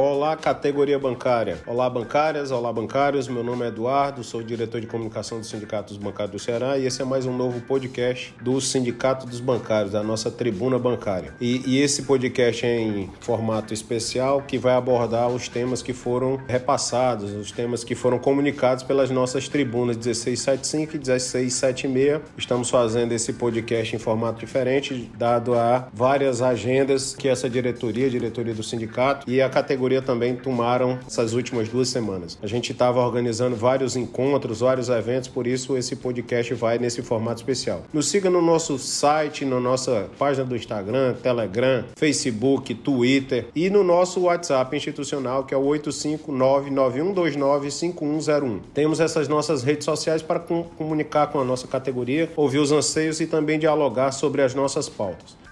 Olá, categoria bancária. Olá, bancárias. Olá, bancários. Meu nome é Eduardo, sou diretor de comunicação do Sindicato dos Bancários do Ceará e esse é mais um novo podcast do Sindicato dos Bancários, da nossa tribuna bancária. E, e esse podcast é em formato especial que vai abordar os temas que foram repassados, os temas que foram comunicados pelas nossas tribunas 1675 e 1676. Estamos fazendo esse podcast em formato diferente, dado a várias agendas que essa diretoria, diretoria do sindicato e a categoria categoria também tomaram essas últimas duas semanas. A gente estava organizando vários encontros, vários eventos, por isso esse podcast vai nesse formato especial. Nos siga no nosso site, na nossa página do Instagram, Telegram, Facebook, Twitter e no nosso WhatsApp institucional, que é o 85991295101. Temos essas nossas redes sociais para comunicar com a nossa categoria, ouvir os anseios e também dialogar sobre as nossas pautas.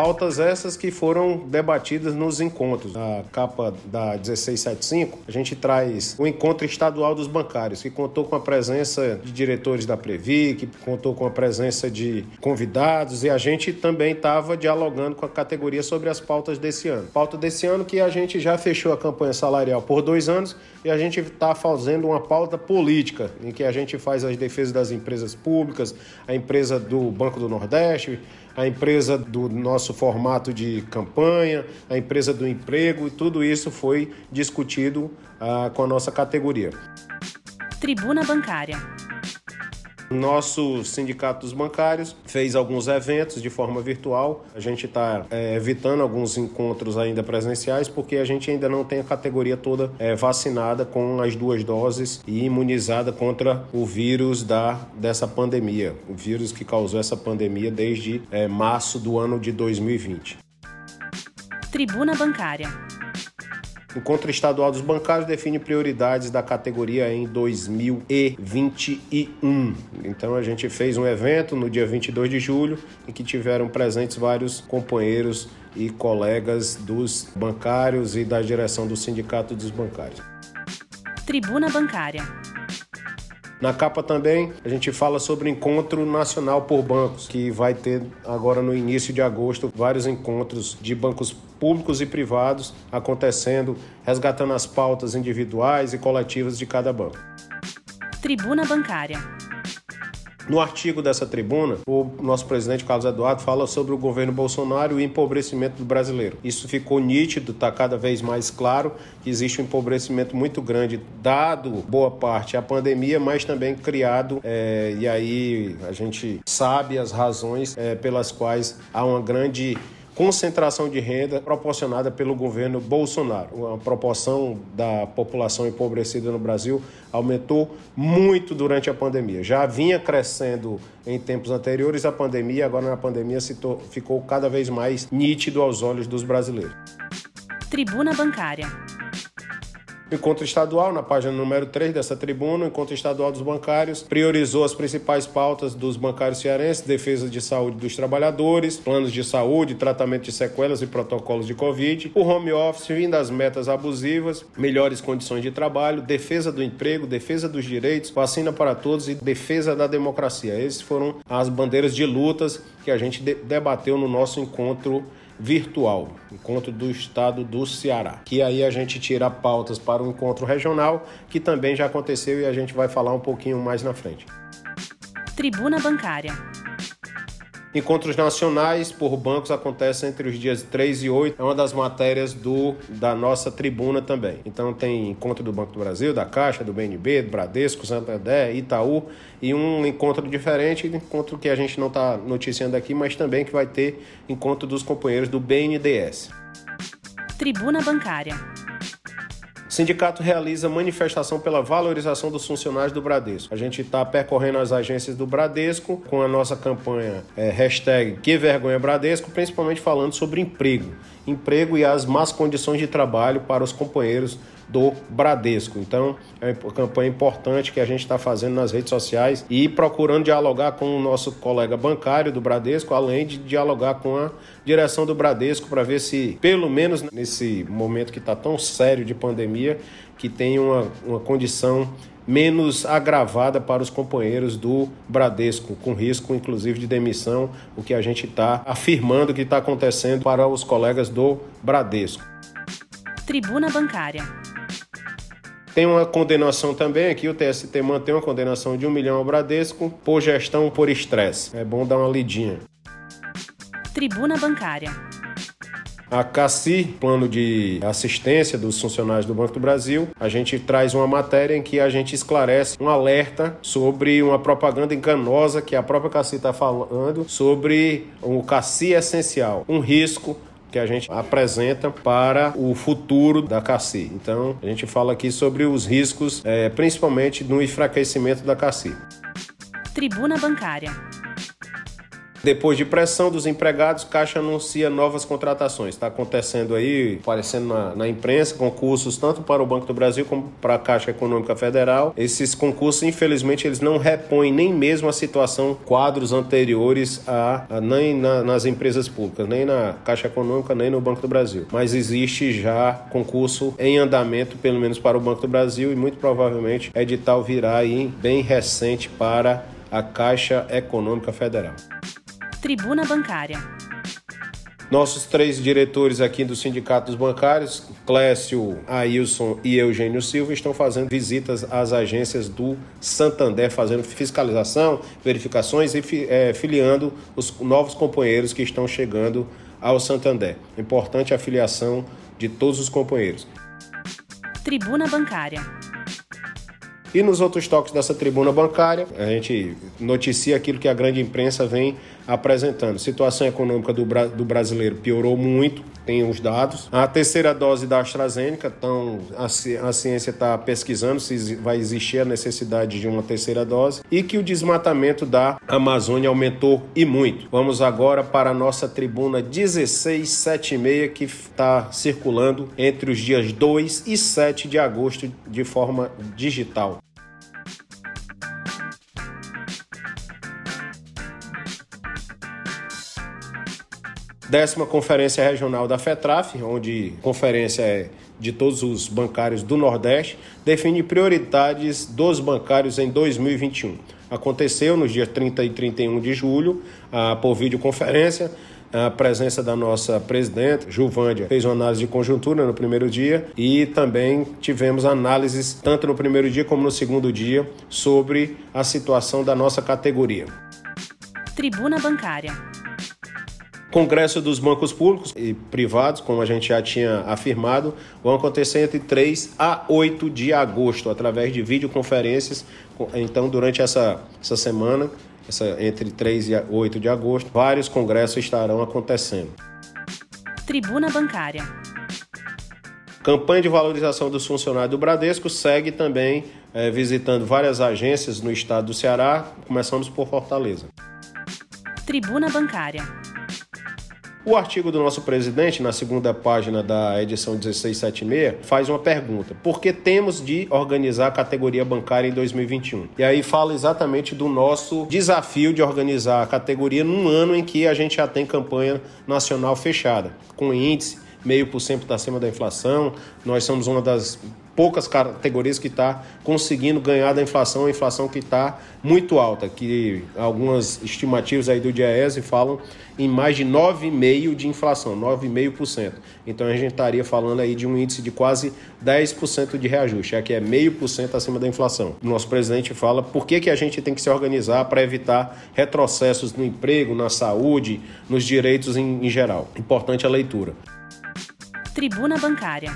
Pautas essas que foram debatidas nos encontros. Na capa da 1675, a gente traz o encontro estadual dos bancários, que contou com a presença de diretores da Previ, que contou com a presença de convidados e a gente também estava dialogando com a categoria sobre as pautas desse ano. Pauta desse ano que a gente já fechou a campanha salarial por dois anos e a gente está fazendo uma pauta política, em que a gente faz as defesas das empresas públicas, a empresa do Banco do Nordeste, a empresa do nosso formato de campanha, a empresa do emprego, e tudo isso foi discutido ah, com a nossa categoria. Tribuna Bancária. Nosso sindicato dos bancários fez alguns eventos de forma virtual. A gente está é, evitando alguns encontros ainda presenciais porque a gente ainda não tem a categoria toda é, vacinada com as duas doses e imunizada contra o vírus da, dessa pandemia, o vírus que causou essa pandemia desde é, março do ano de 2020. Tribuna Bancária. Encontro Estadual dos Bancários define prioridades da categoria em 2021. Então a gente fez um evento no dia 22 de julho em que tiveram presentes vários companheiros e colegas dos bancários e da direção do Sindicato dos Bancários. Tribuna Bancária. Na capa também a gente fala sobre o Encontro Nacional por Bancos, que vai ter agora no início de agosto vários encontros de bancos públicos e privados acontecendo, resgatando as pautas individuais e coletivas de cada banco. Tribuna Bancária. No artigo dessa tribuna, o nosso presidente Carlos Eduardo fala sobre o governo Bolsonaro e o empobrecimento do brasileiro. Isso ficou nítido, está cada vez mais claro que existe um empobrecimento muito grande, dado boa parte a pandemia, mas também criado, é, e aí a gente sabe as razões é, pelas quais há uma grande concentração de renda proporcionada pelo governo Bolsonaro. A proporção da população empobrecida no Brasil aumentou muito durante a pandemia. Já vinha crescendo em tempos anteriores à pandemia, agora na pandemia ficou cada vez mais nítido aos olhos dos brasileiros. Tribuna Bancária. Encontro estadual, na página número 3 dessa tribuna, o Encontro Estadual dos Bancários priorizou as principais pautas dos bancários cearenses, defesa de saúde dos trabalhadores, planos de saúde, tratamento de sequelas e protocolos de Covid, o home office, fim das metas abusivas, melhores condições de trabalho, defesa do emprego, defesa dos direitos, vacina para todos e defesa da democracia. Essas foram as bandeiras de lutas que a gente debateu no nosso encontro virtual, encontro do estado do Ceará. Que aí a gente tira pautas para o encontro regional, que também já aconteceu e a gente vai falar um pouquinho mais na frente. Tribuna Bancária. Encontros nacionais por bancos acontecem entre os dias 3 e 8. É uma das matérias do, da nossa tribuna também. Então tem encontro do Banco do Brasil, da Caixa, do BNB, do Bradesco, Santander, Itaú e um encontro diferente, encontro que a gente não está noticiando aqui, mas também que vai ter encontro dos companheiros do BNDES. Tribuna Bancária. Sindicato realiza manifestação pela valorização dos funcionários do Bradesco. A gente está percorrendo as agências do Bradesco com a nossa campanha é, hashtag Que Vergonha Bradesco, principalmente falando sobre emprego. Emprego e as más condições de trabalho para os companheiros do Bradesco. Então, é uma campanha importante que a gente está fazendo nas redes sociais e procurando dialogar com o nosso colega bancário do Bradesco, além de dialogar com a direção do Bradesco para ver se, pelo menos nesse momento que está tão sério de pandemia, que tem uma, uma condição menos agravada para os companheiros do Bradesco, com risco inclusive de demissão, o que a gente está afirmando que está acontecendo para os colegas do Bradesco. Tribuna Bancária. Tem uma condenação também aqui, o TST mantém uma condenação de um milhão ao Bradesco por gestão por estresse. É bom dar uma lidinha. Tribuna Bancária. A CACI, plano de assistência dos funcionários do Banco do Brasil, a gente traz uma matéria em que a gente esclarece um alerta sobre uma propaganda enganosa que a própria CACI está falando sobre o CACI essencial, um risco que a gente apresenta para o futuro da CACI. Então, a gente fala aqui sobre os riscos, é, principalmente no enfraquecimento da CACI. Tribuna Bancária. Depois de pressão dos empregados, Caixa anuncia novas contratações. Está acontecendo aí, aparecendo na, na, imprensa, concursos tanto para o Banco do Brasil como para a Caixa Econômica Federal. Esses concursos, infelizmente, eles não repõem nem mesmo a situação quadros anteriores a, a nem na, nas empresas públicas, nem na Caixa Econômica, nem no Banco do Brasil. Mas existe já concurso em andamento, pelo menos para o Banco do Brasil, e muito provavelmente edital virá aí bem recente para a Caixa Econômica Federal. Tribuna Bancária. Nossos três diretores aqui dos sindicatos bancários, Clécio, Ailson e Eugênio Silva, estão fazendo visitas às agências do Santander, fazendo fiscalização, verificações e é, filiando os novos companheiros que estão chegando ao Santander. Importante a filiação de todos os companheiros. Tribuna Bancária. E nos outros toques dessa tribuna bancária, a gente noticia aquilo que a grande imprensa vem apresentando. Situação econômica do, do brasileiro piorou muito, tem os dados. A terceira dose da AstraZeneca, então a, a ciência está pesquisando se vai existir a necessidade de uma terceira dose e que o desmatamento da Amazônia aumentou e muito. Vamos agora para a nossa tribuna 1676 que está circulando entre os dias 2 e 7 de agosto de forma digital. Décima conferência regional da FETRAF, onde conferência é de todos os bancários do Nordeste, define prioridades dos bancários em 2021. Aconteceu nos dias 30 e 31 de julho, por videoconferência, a presença da nossa presidente, Juvândia, fez uma análise de conjuntura no primeiro dia e também tivemos análises, tanto no primeiro dia como no segundo dia, sobre a situação da nossa categoria. Tribuna Bancária. Congresso dos bancos públicos e privados, como a gente já tinha afirmado, vão acontecer entre 3 a 8 de agosto, através de videoconferências. Então, durante essa, essa semana, essa, entre 3 e 8 de agosto, vários congressos estarão acontecendo. Tribuna Bancária. Campanha de valorização dos funcionários do Bradesco segue também é, visitando várias agências no estado do Ceará, começando por Fortaleza. Tribuna Bancária. O artigo do nosso presidente, na segunda página da edição 1676, faz uma pergunta: por que temos de organizar a categoria bancária em 2021? E aí fala exatamente do nosso desafio de organizar a categoria num ano em que a gente já tem campanha nacional fechada, com índice meio por cento acima da inflação. Nós somos uma das poucas categorias que está conseguindo ganhar da inflação, a inflação que está muito alta, que algumas estimativas aí do DIEESE falam em mais de 9,5% de inflação, 9,5%. Então a gente estaria falando aí de um índice de quase 10% de reajuste, é que é meio por cento acima da inflação. O nosso presidente fala por que, que a gente tem que se organizar para evitar retrocessos no emprego, na saúde, nos direitos em, em geral. Importante a leitura. Tribuna Bancária.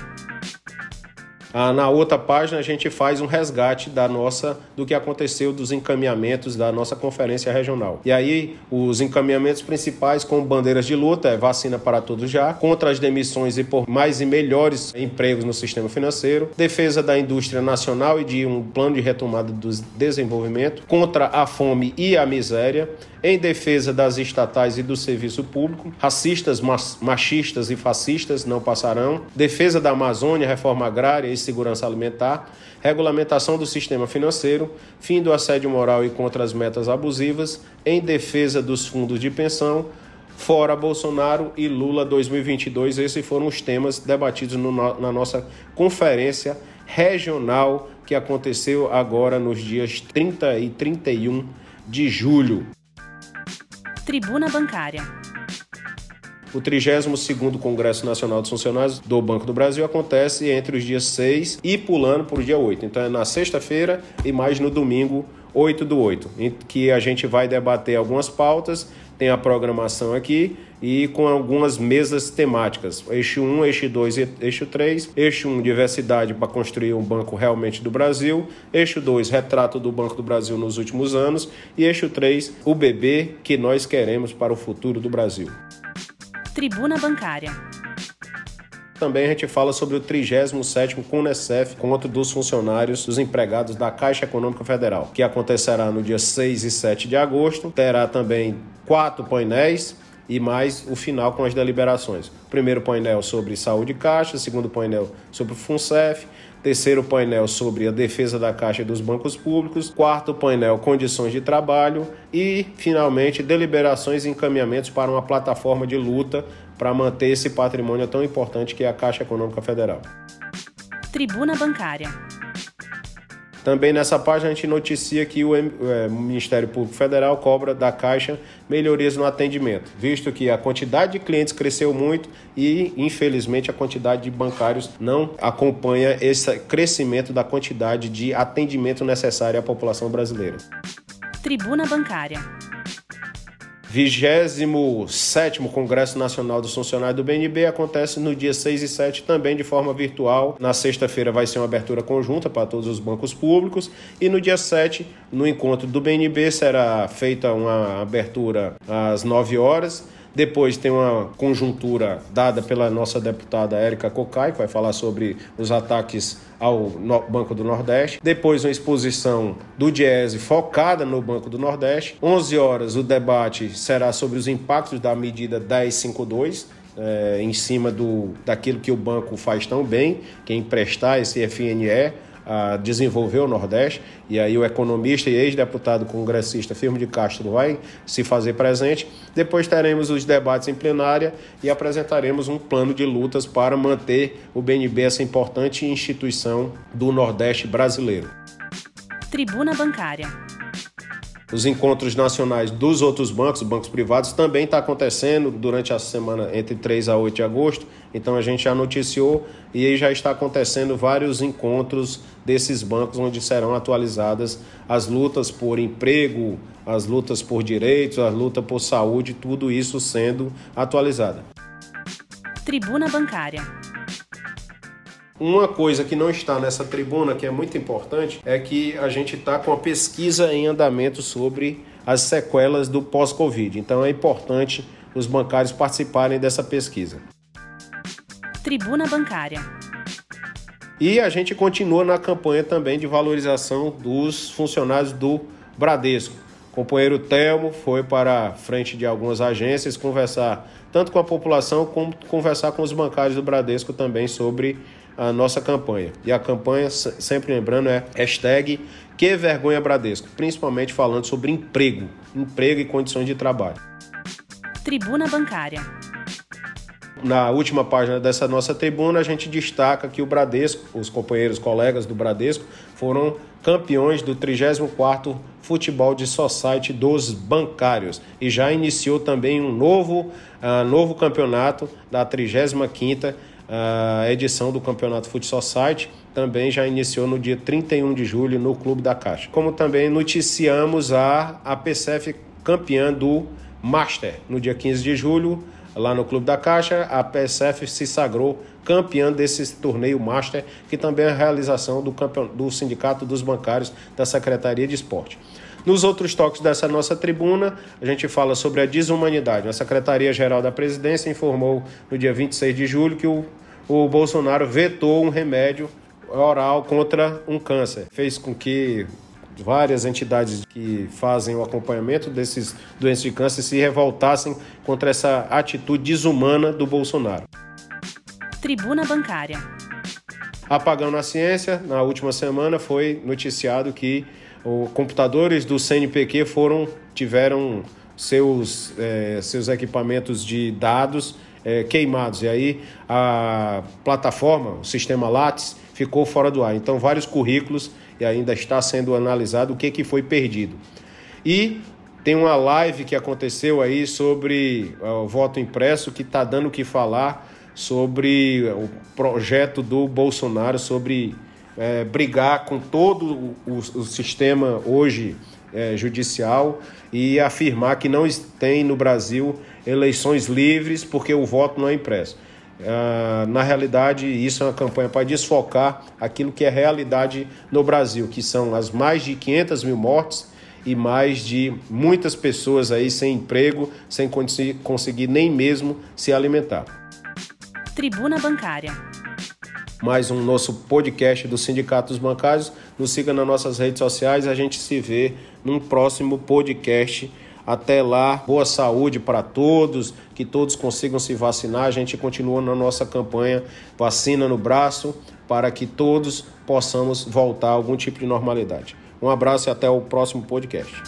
Ah, na outra página a gente faz um resgate da nossa do que aconteceu dos encaminhamentos da nossa conferência regional. E aí os encaminhamentos principais com bandeiras de luta é vacina para todos já, contra as demissões e por mais e melhores empregos no sistema financeiro, defesa da indústria nacional e de um plano de retomada do desenvolvimento, contra a fome e a miséria, em defesa das estatais e do serviço público, racistas, machistas e fascistas não passarão, defesa da Amazônia, reforma agrária e segurança alimentar, regulamentação do sistema financeiro, fim do assédio moral e contra as metas abusivas, em defesa dos fundos de pensão, fora Bolsonaro e Lula 2022. Esses foram os temas debatidos no, na nossa conferência regional que aconteceu agora nos dias 30 e 31 de julho. Tribuna Bancária. O 32º Congresso Nacional dos Funcionários do Banco do Brasil acontece entre os dias 6 e pulando para o dia 8. Então é na sexta-feira e mais no domingo 8 do 8, em que a gente vai debater algumas pautas, tem a programação aqui e com algumas mesas temáticas. Eixo 1, eixo 2 e eixo 3. Eixo 1, diversidade para construir um banco realmente do Brasil. Eixo 2, retrato do Banco do Brasil nos últimos anos. E eixo 3, o bebê que nós queremos para o futuro do Brasil. Tribuna Bancária. Também a gente fala sobre o 37º CUNECEF, Encontro dos Funcionários dos Empregados da Caixa Econômica Federal, que acontecerá no dia 6 e 7 de agosto. Terá também quatro painéis e mais o final com as deliberações. Primeiro painel sobre saúde caixa, segundo painel sobre FUNCEF, terceiro painel sobre a defesa da caixa dos bancos públicos, quarto painel condições de trabalho e, finalmente, deliberações e encaminhamentos para uma plataforma de luta para manter esse patrimônio tão importante que é a Caixa Econômica Federal. Tribuna Bancária. Também nessa página a gente noticia que o é, Ministério Público Federal cobra da Caixa melhorias no atendimento, visto que a quantidade de clientes cresceu muito e, infelizmente, a quantidade de bancários não acompanha esse crescimento da quantidade de atendimento necessário à população brasileira. Tribuna Bancária. 27 Congresso Nacional dos Funcionários do BNB acontece no dia 6 e 7, também de forma virtual. Na sexta-feira vai ser uma abertura conjunta para todos os bancos públicos. E no dia 7, no encontro do BNB, será feita uma abertura às 9 horas depois tem uma conjuntura dada pela nossa deputada Érica Cocai, que vai falar sobre os ataques ao Banco do Nordeste. Depois uma exposição do Diese focada no Banco do Nordeste. 11 horas o debate será sobre os impactos da medida 1052, é, em cima do, daquilo que o banco faz tão bem, que é emprestar esse FNE a desenvolver o Nordeste, e aí o economista e ex-deputado congressista Firmo de Castro vai se fazer presente. Depois teremos os debates em plenária e apresentaremos um plano de lutas para manter o BNB essa importante instituição do Nordeste brasileiro. Tribuna Bancária os encontros nacionais dos outros bancos, bancos privados, também está acontecendo durante a semana entre 3 a 8 de agosto. Então a gente já noticiou e aí já está acontecendo vários encontros desses bancos onde serão atualizadas as lutas por emprego, as lutas por direitos, a luta por saúde, tudo isso sendo atualizada. Tribuna Bancária. Uma coisa que não está nessa tribuna, que é muito importante, é que a gente está com a pesquisa em andamento sobre as sequelas do pós-Covid. Então é importante os bancários participarem dessa pesquisa. Tribuna Bancária. E a gente continua na campanha também de valorização dos funcionários do Bradesco. O companheiro Telmo foi para a frente de algumas agências conversar tanto com a população como conversar com os bancários do Bradesco também sobre a nossa campanha. E a campanha, sempre lembrando, é hashtag Que Vergonha Bradesco, principalmente falando sobre emprego, emprego e condições de trabalho. Tribuna Bancária. Na última página dessa nossa tribuna, a gente destaca que o Bradesco, os companheiros, colegas do Bradesco, foram campeões do 34º Futebol de Society dos Bancários e já iniciou também um novo, uh, novo campeonato da 35ª a edição do Campeonato Futsal Site também já iniciou no dia 31 de julho no Clube da Caixa. Como também noticiamos a, a PCF campeã do Master no dia 15 de julho, lá no Clube da Caixa, a PSF se sagrou campeã desse torneio Master, que também é a realização do, do Sindicato dos Bancários da Secretaria de Esporte. Nos outros toques dessa nossa tribuna, a gente fala sobre a desumanidade. A Secretaria-Geral da Presidência informou no dia 26 de julho que o, o Bolsonaro vetou um remédio oral contra um câncer. Fez com que várias entidades que fazem o acompanhamento desses doentes de câncer se revoltassem contra essa atitude desumana do Bolsonaro. Tribuna Bancária. Apagando a ciência, na última semana foi noticiado que os computadores do CNPq foram tiveram seus, é, seus equipamentos de dados é, queimados. E aí a plataforma, o sistema Lattes, ficou fora do ar. Então, vários currículos e ainda está sendo analisado o que, que foi perdido. E tem uma live que aconteceu aí sobre o voto impresso que está dando o que falar sobre o projeto do Bolsonaro sobre é, brigar com todo o, o sistema hoje é, judicial e afirmar que não tem no Brasil eleições livres porque o voto não é impresso. Uh, na realidade, isso é uma campanha para desfocar aquilo que é realidade no Brasil, que são as mais de 500 mil mortes e mais de muitas pessoas aí sem emprego, sem conseguir nem mesmo se alimentar. Tribuna Bancária. Mais um nosso podcast do Sindicato dos Bancários. Nos siga nas nossas redes sociais. A gente se vê num próximo podcast. Até lá, boa saúde para todos, que todos consigam se vacinar. A gente continua na nossa campanha Vacina no Braço para que todos possamos voltar a algum tipo de normalidade. Um abraço e até o próximo podcast.